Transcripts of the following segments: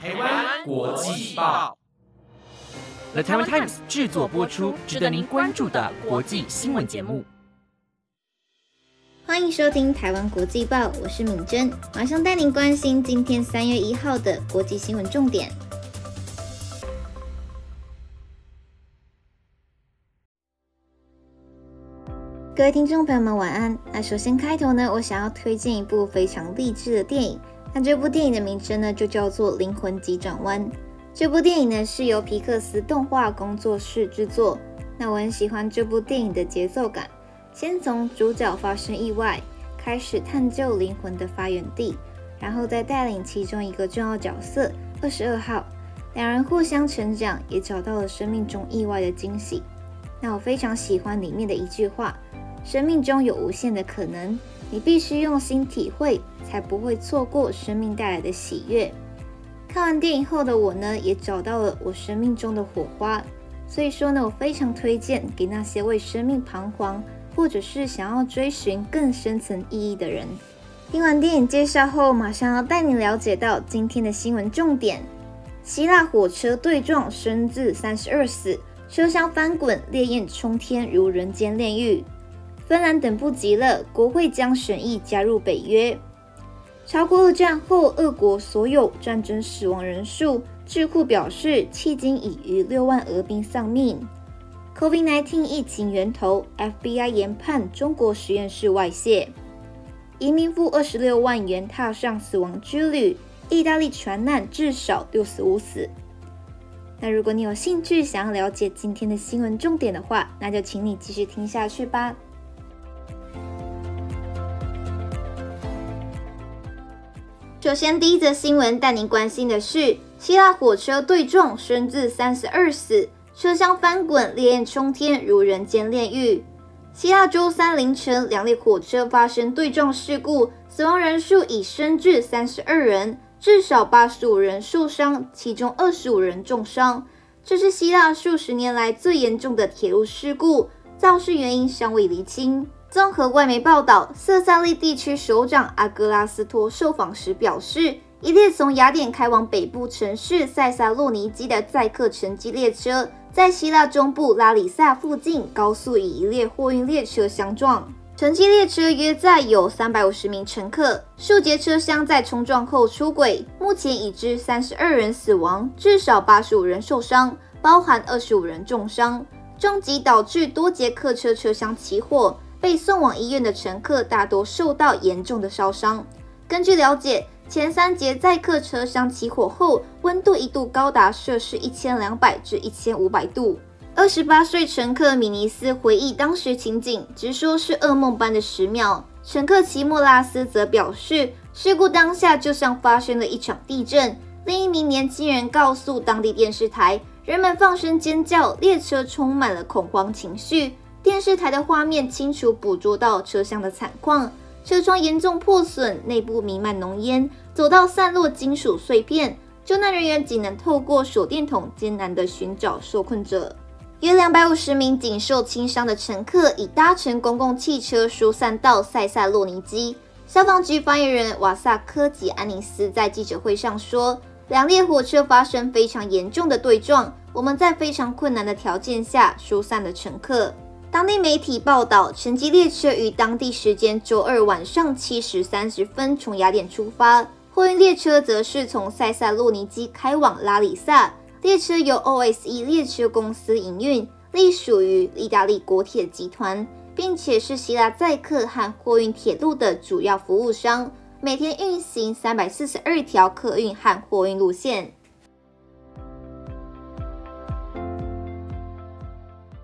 台湾国际报，The Taiwan Times 制作播出，值得您关注的国际新闻节目。欢迎收听台湾国际报，我是敏珍，马上带您关心今天三月一号的国际新闻重点。各位听众朋友们，晚安。那首先开头呢，我想要推荐一部非常励志的电影。那这部电影的名称呢，就叫做《灵魂急转弯》。这部电影呢，是由皮克斯动画工作室制作。那我很喜欢这部电影的节奏感，先从主角发生意外开始探究灵魂的发源地，然后再带领其中一个重要角色二十二号，两人互相成长，也找到了生命中意外的惊喜。那我非常喜欢里面的一句话：生命中有无限的可能。你必须用心体会，才不会错过生命带来的喜悦。看完电影后的我呢，也找到了我生命中的火花。所以说呢，我非常推荐给那些为生命彷徨，或者是想要追寻更深层意义的人。听完电影介绍后，马上要带你了解到今天的新闻重点：希腊火车对撞，生至三十二死，车厢翻滚，烈焰冲天，如人间炼狱。芬兰等不及了，国会将审议加入北约。超过二战后俄国所有战争死亡人数，智库表示迄今已逾六万俄兵丧命。COVID-19 疫情源头，FBI 研判中国实验室外泄。移民付二十六万元踏上死亡之旅，意大利船难至少六十五死。那如果你有兴趣想要了解今天的新闻重点的话，那就请你继续听下去吧。首先，第一则新闻带您关心的是希腊火车对撞，生至三十二死，车厢翻滚，烈焰冲天，如人间炼狱。希腊周三凌晨，两列火车发生对撞事故，死亡人数已升至三十二人，至少八十五人受伤，其中二十五人重伤。这是希腊数十年来最严重的铁路事故，肇事原因尚未厘清。综合外媒报道，色萨利地区首长阿格拉斯托受访时表示，一列从雅典开往北部城市塞萨洛尼基的载客城际列车，在希腊中部拉里萨附近高速与一列货运列车相撞。城际列车约载有三百五十名乘客，数节车厢在冲撞后出轨。目前已知三十二人死亡，至少八十五人受伤，包含二十五人重伤。撞击导致多节客车车厢起火。被送往医院的乘客大多受到严重的烧伤。根据了解，前三节载客车厢起火后，温度一度高达摄氏一千两百至一千五百度。二十八岁乘客米尼斯回忆当时情景，直说是噩梦般的十秒。乘客齐莫拉斯则表示，事故当下就像发生了一场地震。另一名年轻人告诉当地电视台，人们放声尖叫，列车充满了恐慌情绪。电视台的画面清楚捕捉到车厢的惨况，车窗严重破损，内部弥漫浓烟，走道散落金属碎片。救难人员仅能透过手电筒艰难地寻找受困者。约两百五十名仅受轻伤的乘客已搭乘公共汽车疏散到塞萨洛尼基。消防局发言人瓦萨科吉安尼斯在记者会上说：“两列火车发生非常严重的对撞，我们在非常困难的条件下疏散了乘客。”当地媒体报道，城际列车于当地时间周二晚上七时三十分从雅典出发，货运列车则是从塞萨洛尼基开往拉里萨。列车由 OSE 列车公司营运，隶属于意大利国铁集团，并且是希腊载客和货运铁路的主要服务商，每天运行三百四十二条客运和货运路线。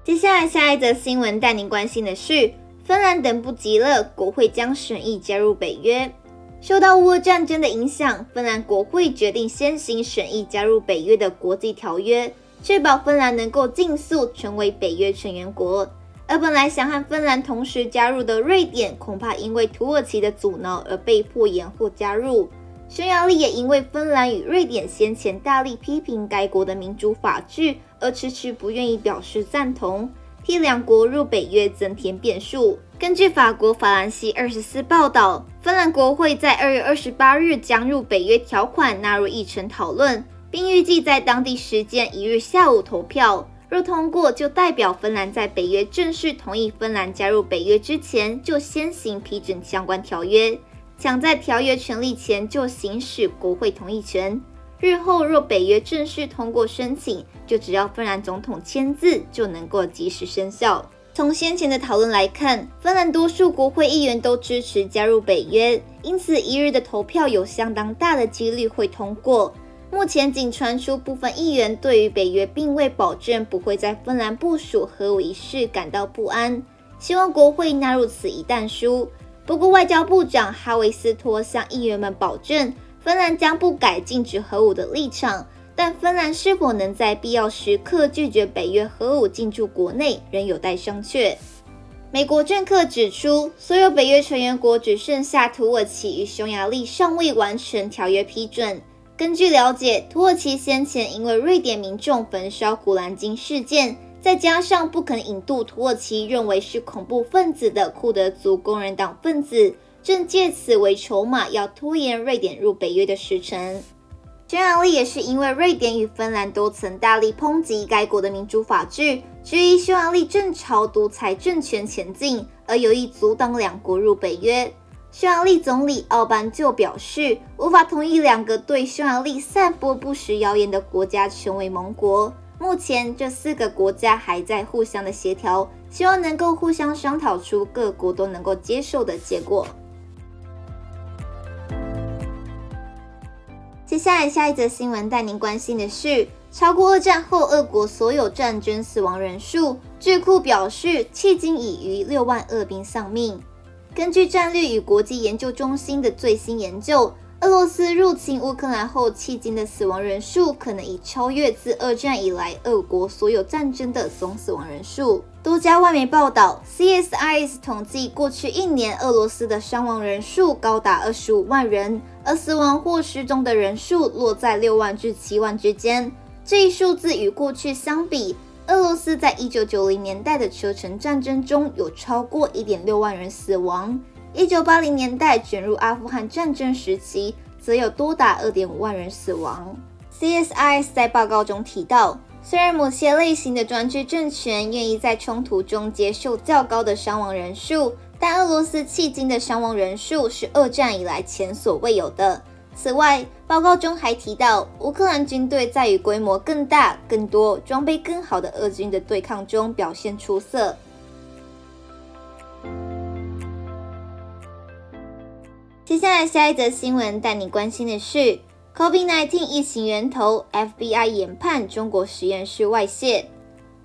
接下来，下一则新闻带您关心的是，芬兰等不及了，国会将审议加入北约。受到乌俄战争的影响，芬兰国会决定先行审议加入北约的国际条约，确保芬兰能够尽速成为北约成员国。而本来想和芬兰同时加入的瑞典，恐怕因为土耳其的阻挠而被迫延后加入。匈牙利也因为芬兰与瑞典先前大力批评该国的民主法治。而迟迟不愿意表示赞同，替两国入北约增添变数。根据法国法兰西二十四报道，芬兰国会在二月二十八日将入北约条款纳入议程讨论，并预计在当地时间一日下午投票。若通过，就代表芬兰在北约正式同意芬兰加入北约之前，就先行批准相关条约，抢在条约成立前就行使国会同意权。日后若北约正式通过申请，就只要芬兰总统签字，就能够及时生效。从先前的讨论来看，芬兰多数国会议员都支持加入北约，因此一日的投票有相当大的几率会通过。目前仅传出部分议员对于北约并未保证不会在芬兰部署核武一事感到不安，希望国会纳入此一弹书。不过，外交部长哈维斯托向议员们保证，芬兰将不改禁止核武的立场，但芬兰是否能在必要时刻拒绝北约核武进驻国内，仍有待商榷。美国政客指出，所有北约成员国只剩下土耳其与匈牙利尚未完成条约批准。根据了解，土耳其先前因为瑞典民众焚烧古兰经事件，再加上不肯引渡土耳其认为是恐怖分子的库德族工人党分子，正借此为筹码，要拖延瑞典入北约的时程。匈牙利也是因为瑞典与芬兰都曾大力抨击该国的民主法治，质疑匈牙利正朝独裁政权前进，而有意阻挡两国入北约。匈牙利总理奥班就表示，无法同意两个对匈牙利散播不实谣言的国家成为盟国。目前，这四个国家还在互相的协调，希望能够互相商讨出各国都能够接受的结果。接下来，下一则新闻带您关心的是，超过二战后俄国所有战争死亡人数，智库表示，迄今已逾六万俄兵丧命。根据战略与国际研究中心的最新研究，俄罗斯入侵乌克兰后，迄今的死亡人数可能已超越自二战以来俄国所有战争的总死亡人数。多家外媒报道，CSIS 统计过去一年俄罗斯的伤亡人数高达二十五万人，而死亡或失踪的人数落在六万至七万之间。这一数字与过去相比，俄罗斯在一九九零年代的车臣战争中有超过一点六万人死亡，一九八零年代卷入阿富汗战争时期，则有多达二点五万人死亡。CSIS 在报告中提到，虽然某些类型的专制政权愿意在冲突中接受较高的伤亡人数，但俄罗斯迄今的伤亡人数是二战以来前所未有的。此外，报告中还提到，乌克兰军队在与规模更大、更多、装备更好的俄军的对抗中表现出色。接下来，下一则新闻带你关心的是：COVID-19 疫情源头，FBI 研判中国实验室外泄。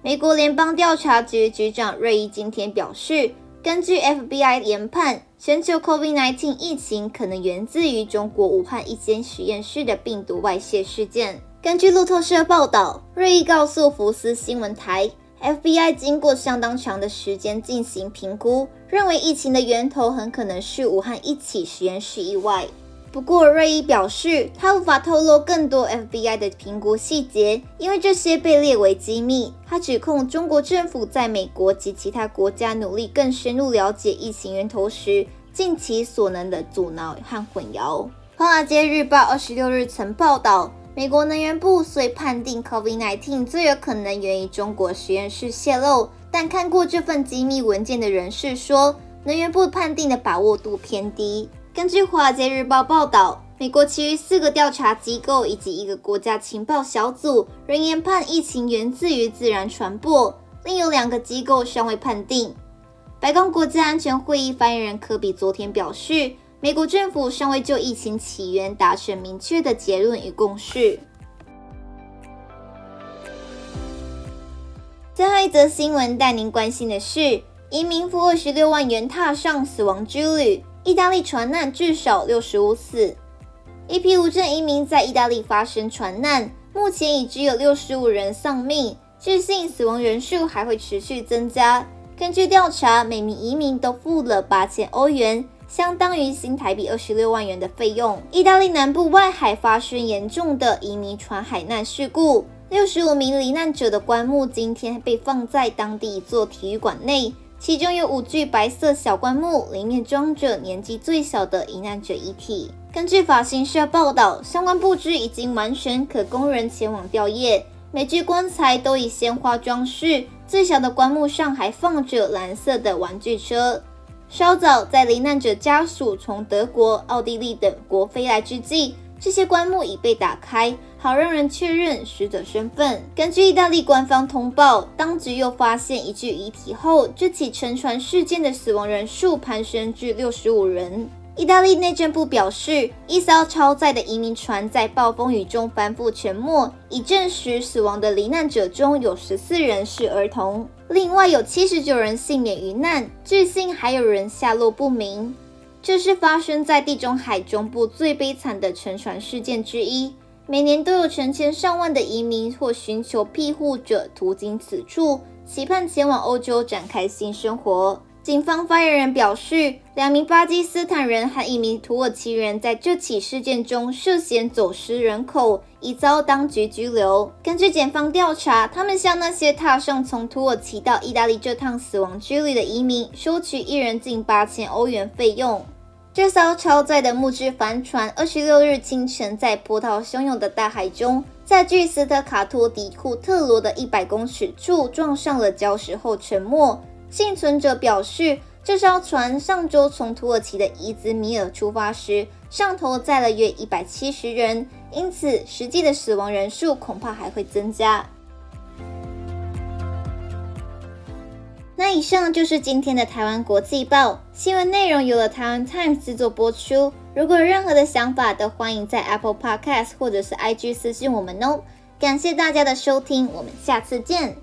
美国联邦调查局局长瑞伊今天表示，根据 FBI 研判。全球 COVID-19 疫情可能源自于中国武汉一间实验室的病毒外泄事件。根据路透社报道，瑞伊告诉福斯新闻台，FBI 经过相当长的时间进行评估，认为疫情的源头很可能是武汉一起实验室意外。不过，瑞伊表示，他无法透露更多 FBI 的评估细节，因为这些被列为机密。他指控中国政府在美国及其他国家努力更深入了解疫情源头时，尽其所能的阻挠和混淆。华尔街日报二十六日曾报道，美国能源部虽判定 COVID-19 最有可能源于中国实验室泄露，但看过这份机密文件的人士说，能源部判定的把握度偏低。根据《华尔街日报》报道，美国其余四个调查机构以及一个国家情报小组仍研判疫情源自于自然传播，另有两个机构尚未判定。白宫国家安全会议发言人科比昨天表示，美国政府尚未就疫情起源达成明确的结论与共识。最后一则新闻带您关心的是，移民付二十六万元踏上死亡之旅。意大利船难至少六十五死，一批无证移民在意大利发生船难，目前已只有六十五人丧命，据信死亡人数还会持续增加。根据调查，每名移民都付了八千欧元，相当于新台币二十六万元的费用。意大利南部外海发生严重的移民船海难事故，六十五名罹难者的棺木今天被放在当地一座体育馆内。其中有五具白色小棺木，里面装着年纪最小的罹难者遗体。根据法新社报道，相关布置已经完全，可供人前往吊唁。每具棺材都以鲜花装饰，最小的棺木上还放着蓝色的玩具车。稍早，在罹难者家属从德国、奥地利等国飞来之际，这些棺木已被打开，好让人确认死者身份。根据意大利官方通报，当局又发现一具遗体后，这起沉船事件的死亡人数攀升至六十五人。意大利内政部表示，一艘超载的移民船在暴风雨中翻覆沉没，已证实死亡的罹难者中有十四人是儿童，另外有七十九人幸免于难，至今还有人下落不明。这是发生在地中海中部最悲惨的沉船事件之一，每年都有成千上万的移民或寻求庇护者途经此处，期盼前往欧洲展开新生活。警方发言人表示，两名巴基斯坦人和一名土耳其人在这起事件中涉嫌走私人口，已遭当局拘留。根据检方调查，他们向那些踏上从土耳其到意大利这趟死亡之旅的移民收取一人近八千欧元费用。这艘超载的木质帆船，二十六日清晨在波涛汹涌的大海中，在距斯特卡托迪库特罗的一百公尺处撞上了礁石后沉没。幸存者表示，这艘船上周从土耳其的伊兹米尔出发时，上头载了约一百七十人，因此实际的死亡人数恐怕还会增加。那以上就是今天的台湾国际报新闻内容，由了台湾 Times 制作播出。如果有任何的想法，都欢迎在 Apple Podcast 或者是 IG 私信我们哦。感谢大家的收听，我们下次见。